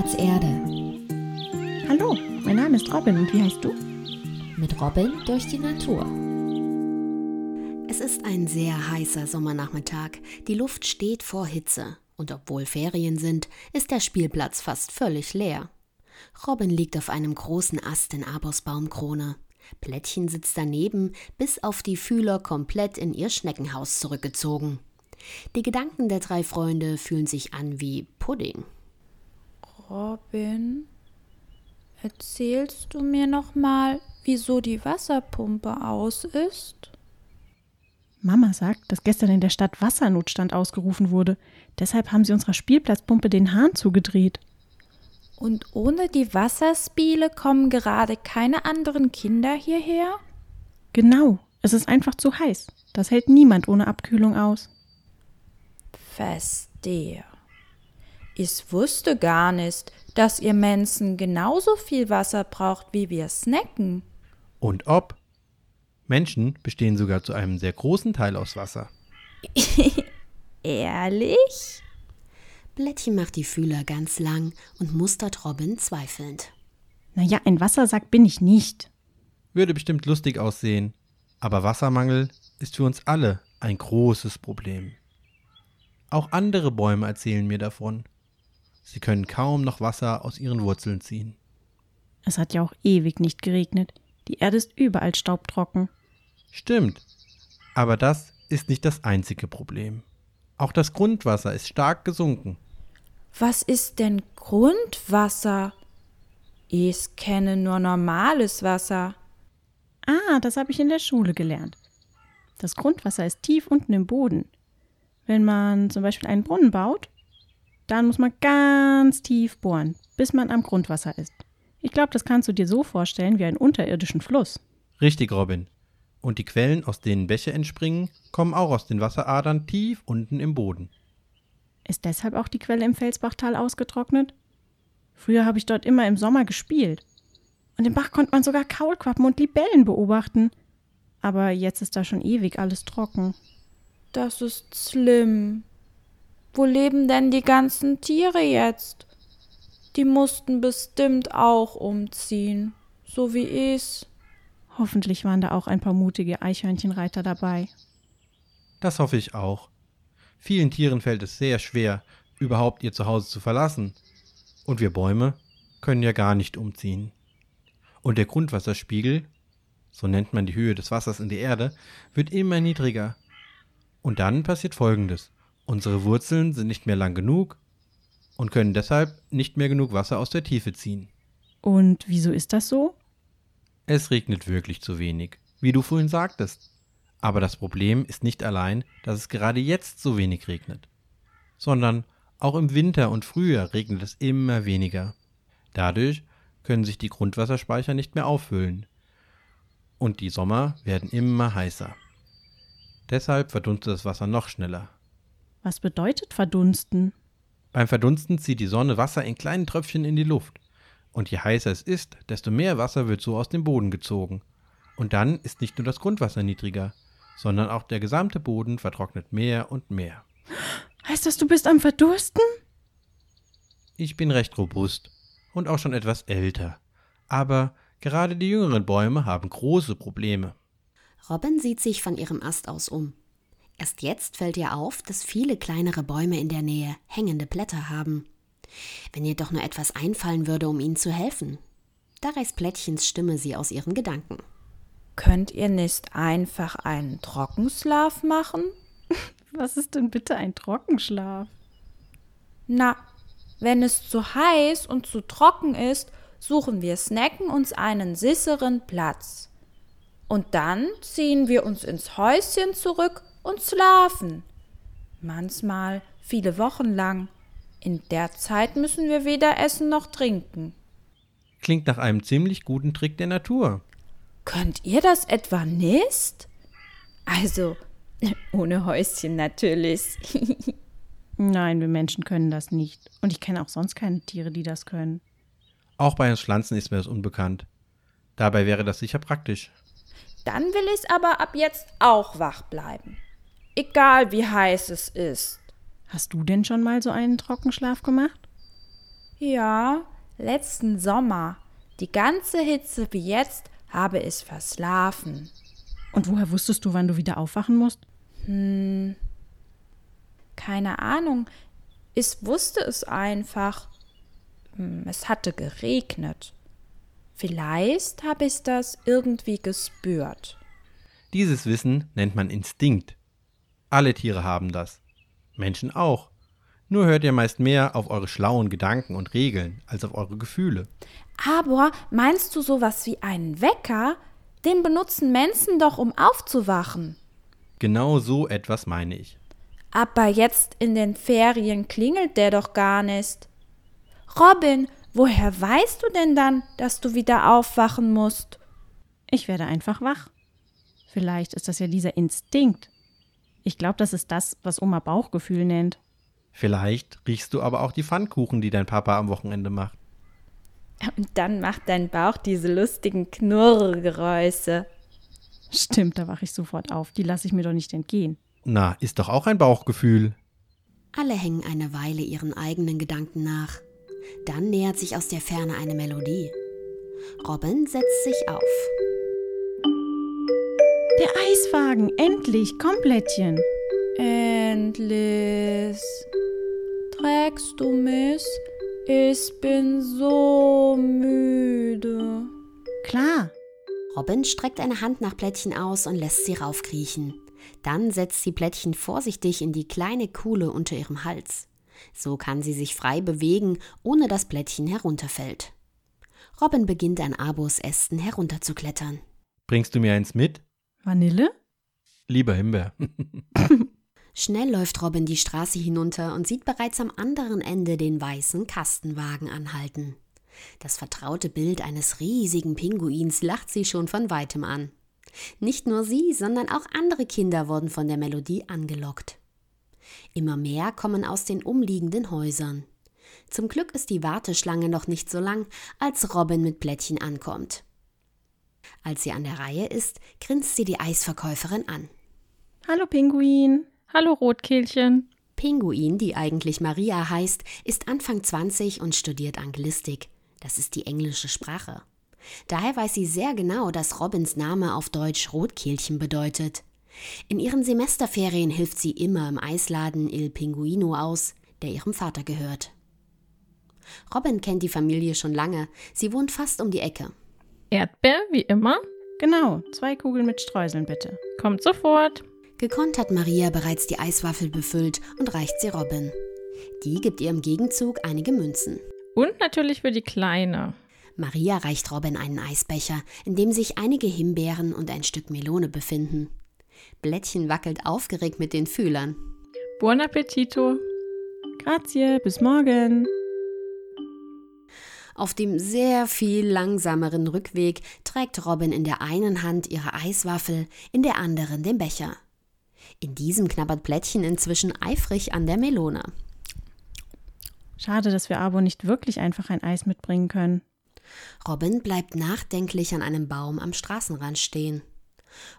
Spielplatz Erde. Hallo, mein Name ist Robin und wie heißt du? Mit Robin durch die Natur. Es ist ein sehr heißer Sommernachmittag. Die Luft steht vor Hitze. Und obwohl Ferien sind, ist der Spielplatz fast völlig leer. Robin liegt auf einem großen Ast in Abos Baumkrone. Plättchen sitzt daneben, bis auf die Fühler komplett in ihr Schneckenhaus zurückgezogen. Die Gedanken der drei Freunde fühlen sich an wie Pudding. Robin, erzählst du mir noch mal, wieso die Wasserpumpe aus ist? Mama sagt, dass gestern in der Stadt Wassernotstand ausgerufen wurde. Deshalb haben sie unserer Spielplatzpumpe den Hahn zugedreht. Und ohne die Wasserspiele kommen gerade keine anderen Kinder hierher? Genau, es ist einfach zu heiß. Das hält niemand ohne Abkühlung aus. Verstehe. Ich wusste gar nicht, dass ihr Menschen genauso viel Wasser braucht wie wir Snacken. Und ob? Menschen bestehen sogar zu einem sehr großen Teil aus Wasser. Ehrlich? Blättchen macht die Fühler ganz lang und mustert Robin zweifelnd. Naja, ein Wassersack bin ich nicht. Würde bestimmt lustig aussehen, aber Wassermangel ist für uns alle ein großes Problem. Auch andere Bäume erzählen mir davon. Sie können kaum noch Wasser aus ihren Wurzeln ziehen. Es hat ja auch ewig nicht geregnet. Die Erde ist überall staubtrocken. Stimmt. Aber das ist nicht das einzige Problem. Auch das Grundwasser ist stark gesunken. Was ist denn Grundwasser? Ich kenne nur normales Wasser. Ah, das habe ich in der Schule gelernt. Das Grundwasser ist tief unten im Boden. Wenn man zum Beispiel einen Brunnen baut, dann muss man ganz tief bohren, bis man am Grundwasser ist. Ich glaube, das kannst du dir so vorstellen wie einen unterirdischen Fluss. Richtig, Robin. Und die Quellen, aus denen Bäche entspringen, kommen auch aus den Wasseradern tief unten im Boden. Ist deshalb auch die Quelle im Felsbachtal ausgetrocknet? Früher habe ich dort immer im Sommer gespielt. Und im Bach konnte man sogar Kaulquappen und Libellen beobachten. Aber jetzt ist da schon ewig alles trocken. Das ist schlimm. Wo leben denn die ganzen Tiere jetzt? Die mussten bestimmt auch umziehen, so wie ich. Hoffentlich waren da auch ein paar mutige Eichhörnchenreiter dabei. Das hoffe ich auch. Vielen Tieren fällt es sehr schwer, überhaupt ihr Zuhause zu verlassen. Und wir Bäume können ja gar nicht umziehen. Und der Grundwasserspiegel, so nennt man die Höhe des Wassers in der Erde, wird immer niedriger. Und dann passiert Folgendes. Unsere Wurzeln sind nicht mehr lang genug und können deshalb nicht mehr genug Wasser aus der Tiefe ziehen. Und wieso ist das so? Es regnet wirklich zu wenig, wie du vorhin sagtest. Aber das Problem ist nicht allein, dass es gerade jetzt so wenig regnet, sondern auch im Winter und Frühjahr regnet es immer weniger. Dadurch können sich die Grundwasserspeicher nicht mehr auffüllen. Und die Sommer werden immer heißer. Deshalb verdunstet das Wasser noch schneller. Was bedeutet verdunsten? Beim Verdunsten zieht die Sonne Wasser in kleinen Tröpfchen in die Luft. Und je heißer es ist, desto mehr Wasser wird so aus dem Boden gezogen. Und dann ist nicht nur das Grundwasser niedriger, sondern auch der gesamte Boden vertrocknet mehr und mehr. Heißt das, du bist am Verdursten? Ich bin recht robust und auch schon etwas älter. Aber gerade die jüngeren Bäume haben große Probleme. Robin sieht sich von ihrem Ast aus um. Erst jetzt fällt ihr auf, dass viele kleinere Bäume in der Nähe hängende Blätter haben. Wenn ihr doch nur etwas einfallen würde, um ihnen zu helfen. Da reißt Plättchens Stimme sie aus ihren Gedanken. Könnt ihr nicht einfach einen Trockenschlaf machen? Was ist denn bitte ein Trockenschlaf? Na, wenn es zu heiß und zu trocken ist, suchen wir Snacken uns einen sicheren Platz. Und dann ziehen wir uns ins Häuschen zurück und schlafen. Manchmal viele Wochen lang. In der Zeit müssen wir weder essen noch trinken. Klingt nach einem ziemlich guten Trick der Natur. Könnt ihr das etwa nicht? Also, ohne Häuschen natürlich. Nein, wir Menschen können das nicht. Und ich kenne auch sonst keine Tiere, die das können. Auch bei uns Pflanzen ist mir das unbekannt. Dabei wäre das sicher praktisch. Dann will ich aber ab jetzt auch wach bleiben. Egal wie heiß es ist. Hast du denn schon mal so einen Trockenschlaf gemacht? Ja, letzten Sommer. Die ganze Hitze wie jetzt habe ich verschlafen. Und woher wusstest du, wann du wieder aufwachen musst? Hm, keine Ahnung. Ich wusste es einfach. Hm, Es hatte geregnet. Vielleicht habe ich das irgendwie gespürt. Dieses Wissen nennt man Instinkt. Alle Tiere haben das. Menschen auch. Nur hört ihr meist mehr auf eure schlauen Gedanken und Regeln als auf eure Gefühle. Aber meinst du sowas wie einen Wecker? Den benutzen Menschen doch, um aufzuwachen. Genau so etwas meine ich. Aber jetzt in den Ferien klingelt der doch gar nicht. Robin, woher weißt du denn dann, dass du wieder aufwachen musst? Ich werde einfach wach. Vielleicht ist das ja dieser Instinkt. Ich glaube, das ist das, was Oma Bauchgefühl nennt. Vielleicht riechst du aber auch die Pfannkuchen, die dein Papa am Wochenende macht. Und dann macht dein Bauch diese lustigen Knurrgeräusche. Stimmt, da wache ich sofort auf. Die lasse ich mir doch nicht entgehen. Na, ist doch auch ein Bauchgefühl. Alle hängen eine Weile ihren eigenen Gedanken nach. Dann nähert sich aus der Ferne eine Melodie. Robin setzt sich auf. Der Eiswagen, endlich, komm, Blättchen. Endlich. Trägst du mich? Ich bin so müde. Klar. Robin streckt eine Hand nach Plättchen aus und lässt sie raufkriechen. Dann setzt sie Plättchen vorsichtig in die kleine Kuhle unter ihrem Hals. So kann sie sich frei bewegen, ohne dass Plättchen herunterfällt. Robin beginnt an Abos Ästen herunterzuklettern. Bringst du mir eins mit? Vanille? Lieber Himbeer. Schnell läuft Robin die Straße hinunter und sieht bereits am anderen Ende den weißen Kastenwagen anhalten. Das vertraute Bild eines riesigen Pinguins lacht sie schon von weitem an. Nicht nur sie, sondern auch andere Kinder wurden von der Melodie angelockt. Immer mehr kommen aus den umliegenden Häusern. Zum Glück ist die Warteschlange noch nicht so lang, als Robin mit Plättchen ankommt. Als sie an der Reihe ist, grinst sie die Eisverkäuferin an. Hallo, Pinguin. Hallo Rotkehlchen. Pinguin, die eigentlich Maria heißt, ist Anfang 20 und studiert Anglistik. Das ist die englische Sprache. Daher weiß sie sehr genau, dass Robins Name auf Deutsch Rotkehlchen bedeutet. In ihren Semesterferien hilft sie immer im Eisladen Il Pinguino aus, der ihrem Vater gehört. Robin kennt die Familie schon lange. Sie wohnt fast um die Ecke. Erdbeer, wie immer. Genau, zwei Kugeln mit Streuseln bitte. Kommt sofort. Gekonnt hat Maria bereits die Eiswaffel befüllt und reicht sie Robin. Die gibt ihr im Gegenzug einige Münzen. Und natürlich für die Kleine. Maria reicht Robin einen Eisbecher, in dem sich einige Himbeeren und ein Stück Melone befinden. Blättchen wackelt aufgeregt mit den Fühlern. Buon appetito. Grazie, bis morgen. Auf dem sehr viel langsameren Rückweg trägt Robin in der einen Hand ihre Eiswaffel, in der anderen den Becher. In diesem knabbert Blättchen inzwischen eifrig an der Melone. Schade, dass wir Abo nicht wirklich einfach ein Eis mitbringen können. Robin bleibt nachdenklich an einem Baum am Straßenrand stehen.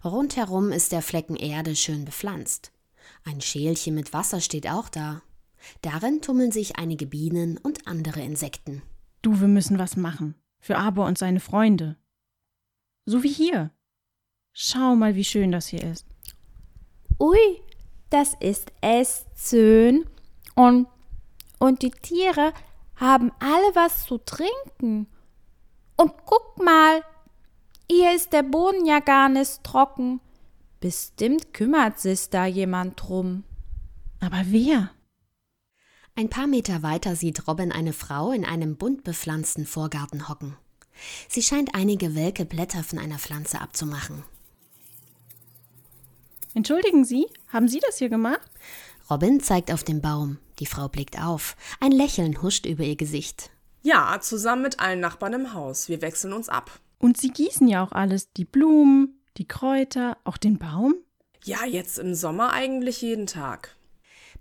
Rundherum ist der Flecken Erde schön bepflanzt. Ein Schälchen mit Wasser steht auch da. Darin tummeln sich einige Bienen und andere Insekten. Du, wir müssen was machen. Für Abo und seine Freunde. So wie hier. Schau mal, wie schön das hier ist. Ui, das ist echt schön. Und, und die Tiere haben alle was zu trinken. Und guck mal, hier ist der Boden ja gar nicht trocken. Bestimmt kümmert sich da jemand drum. Aber wer? Ein paar Meter weiter sieht Robin eine Frau in einem bunt bepflanzten Vorgarten hocken. Sie scheint einige welke Blätter von einer Pflanze abzumachen. Entschuldigen Sie, haben Sie das hier gemacht? Robin zeigt auf den Baum. Die Frau blickt auf. Ein Lächeln huscht über ihr Gesicht. Ja, zusammen mit allen Nachbarn im Haus. Wir wechseln uns ab. Und Sie gießen ja auch alles. Die Blumen, die Kräuter, auch den Baum? Ja, jetzt im Sommer eigentlich jeden Tag.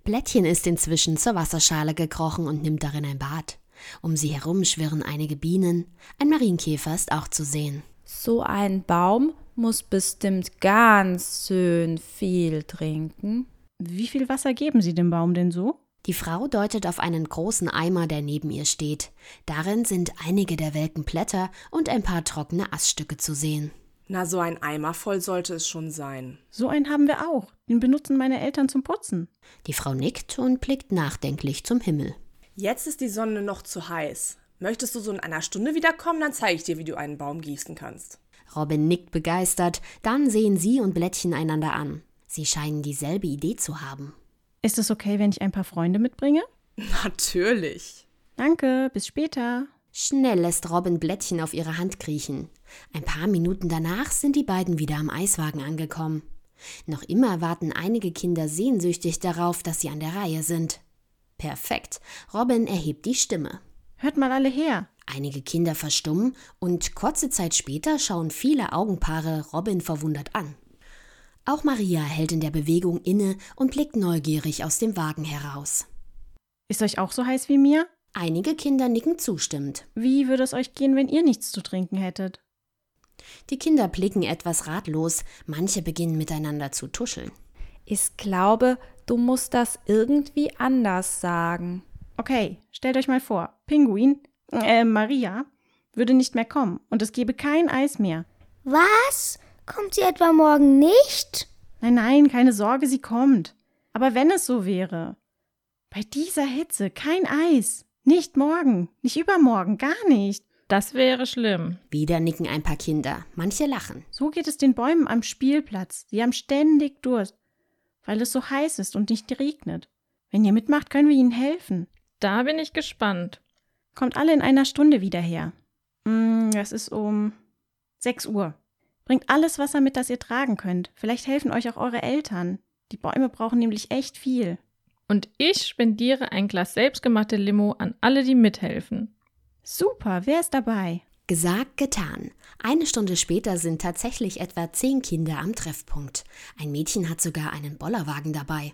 Blättchen ist inzwischen zur Wasserschale gekrochen und nimmt darin ein Bad. Um sie herum schwirren einige Bienen. Ein Marienkäfer ist auch zu sehen. So ein Baum muss bestimmt ganz schön viel trinken. Wie viel Wasser geben Sie dem Baum denn so? Die Frau deutet auf einen großen Eimer, der neben ihr steht. Darin sind einige der welken Blätter und ein paar trockene Aststücke zu sehen. Na, so ein Eimer voll sollte es schon sein. So einen haben wir auch. Den benutzen meine Eltern zum Putzen. Die Frau nickt und blickt nachdenklich zum Himmel. Jetzt ist die Sonne noch zu heiß. Möchtest du so in einer Stunde wiederkommen, dann zeige ich dir, wie du einen Baum gießen kannst. Robin nickt begeistert, dann sehen sie und Blättchen einander an. Sie scheinen dieselbe Idee zu haben. Ist es okay, wenn ich ein paar Freunde mitbringe? Natürlich. Danke, bis später. Schnell lässt Robin Blättchen auf ihre Hand kriechen. Ein paar Minuten danach sind die beiden wieder am Eiswagen angekommen. Noch immer warten einige Kinder sehnsüchtig darauf, dass sie an der Reihe sind. Perfekt. Robin erhebt die Stimme. Hört mal alle her. Einige Kinder verstummen und kurze Zeit später schauen viele Augenpaare Robin verwundert an. Auch Maria hält in der Bewegung inne und blickt neugierig aus dem Wagen heraus. Ist euch auch so heiß wie mir? Einige Kinder nicken zustimmend. Wie würde es euch gehen, wenn ihr nichts zu trinken hättet? Die Kinder blicken etwas ratlos, manche beginnen miteinander zu tuscheln. Ich glaube, du musst das irgendwie anders sagen. Okay, stellt euch mal vor, Pinguin, äh, Maria, würde nicht mehr kommen und es gäbe kein Eis mehr. Was? Kommt sie etwa morgen nicht? Nein, nein, keine Sorge, sie kommt. Aber wenn es so wäre. Bei dieser Hitze kein Eis. Nicht morgen, nicht übermorgen, gar nicht. Das wäre schlimm. Wieder nicken ein paar Kinder, manche lachen. So geht es den Bäumen am Spielplatz. Sie haben ständig Durst, weil es so heiß ist und nicht regnet. Wenn ihr mitmacht, können wir ihnen helfen. Da bin ich gespannt. Kommt alle in einer Stunde wieder her. Mm, Es ist um 6 Uhr. Bringt alles Wasser mit, das ihr tragen könnt. Vielleicht helfen euch auch eure Eltern. Die Bäume brauchen nämlich echt viel. Und ich spendiere ein Glas selbstgemachte Limo an alle, die mithelfen. Super, wer ist dabei? Gesagt, getan. Eine Stunde später sind tatsächlich etwa zehn Kinder am Treffpunkt. Ein Mädchen hat sogar einen Bollerwagen dabei.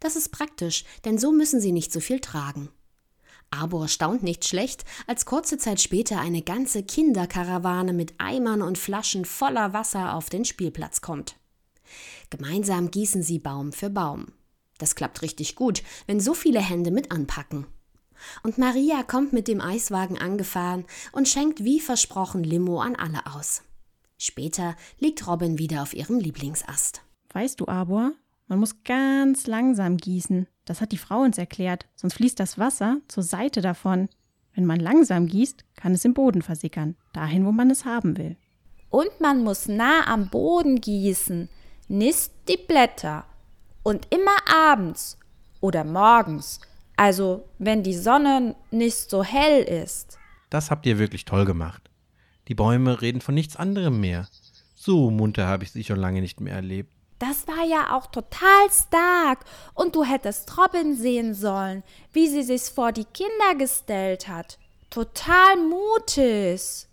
Das ist praktisch, denn so müssen sie nicht so viel tragen. Arbor staunt nicht schlecht, als kurze Zeit später eine ganze Kinderkarawane mit Eimern und Flaschen voller Wasser auf den Spielplatz kommt. Gemeinsam gießen sie Baum für Baum. Das klappt richtig gut, wenn so viele Hände mit anpacken. Und Maria kommt mit dem Eiswagen angefahren und schenkt wie versprochen Limo an alle aus. Später liegt Robin wieder auf ihrem Lieblingsast. Weißt du, Arbor, man muss ganz langsam gießen. Das hat die Frau uns erklärt, sonst fließt das Wasser zur Seite davon. Wenn man langsam gießt, kann es im Boden versickern, dahin, wo man es haben will. Und man muss nah am Boden gießen, nicht die Blätter. Und immer abends oder morgens, also wenn die Sonne nicht so hell ist. Das habt ihr wirklich toll gemacht. Die Bäume reden von nichts anderem mehr. So munter habe ich sie schon lange nicht mehr erlebt. Das war ja auch total stark. Und du hättest Robin sehen sollen, wie sie sich vor die Kinder gestellt hat. Total mutig.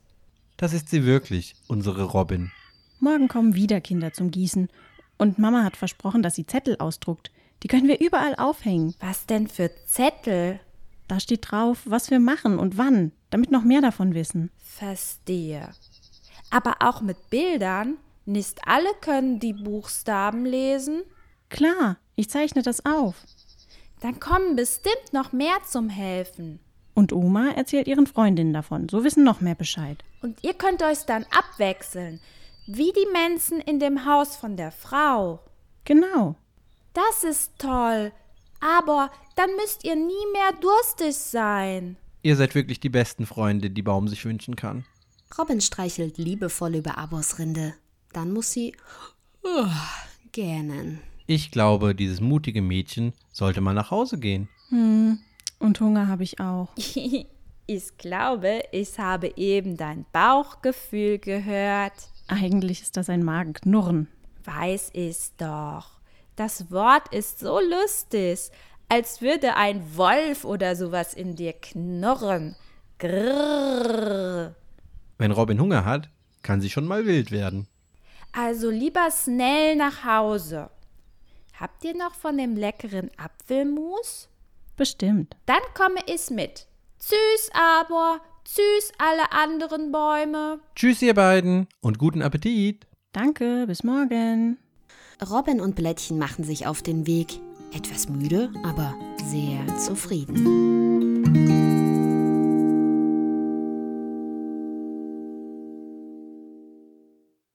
Das ist sie wirklich, unsere Robin. Morgen kommen wieder Kinder zum Gießen. Und Mama hat versprochen, dass sie Zettel ausdruckt. Die können wir überall aufhängen. Was denn für Zettel? Da steht drauf, was wir machen und wann, damit noch mehr davon wissen. Verstehe. Aber auch mit Bildern? Nicht alle können die Buchstaben lesen? Klar, ich zeichne das auf. Dann kommen bestimmt noch mehr zum Helfen. Und Oma erzählt ihren Freundinnen davon. So wissen noch mehr Bescheid. Und ihr könnt euch dann abwechseln, wie die Menschen in dem Haus von der Frau. Genau. Das ist toll. Aber dann müsst ihr nie mehr durstig sein. Ihr seid wirklich die besten Freunde, die Baum sich wünschen kann. Robin streichelt liebevoll über Abors Rinde. Dann muss sie uh, gähnen. Ich glaube, dieses mutige Mädchen sollte mal nach Hause gehen. Hm. Und Hunger habe ich auch. ich glaube, ich habe eben dein Bauchgefühl gehört. Eigentlich ist das ein Magenknurren. Weiß ich doch. Das Wort ist so lustig, als würde ein Wolf oder sowas in dir knurren. Grrr. Wenn Robin Hunger hat, kann sie schon mal wild werden. Also lieber schnell nach Hause. Habt ihr noch von dem leckeren Apfelmus? Bestimmt. Dann komme ich mit. Tschüss, aber. Tschüss, alle anderen Bäume. Tschüss, ihr beiden und guten Appetit. Danke, bis morgen. Robin und Blättchen machen sich auf den Weg. Etwas müde, aber sehr zufrieden.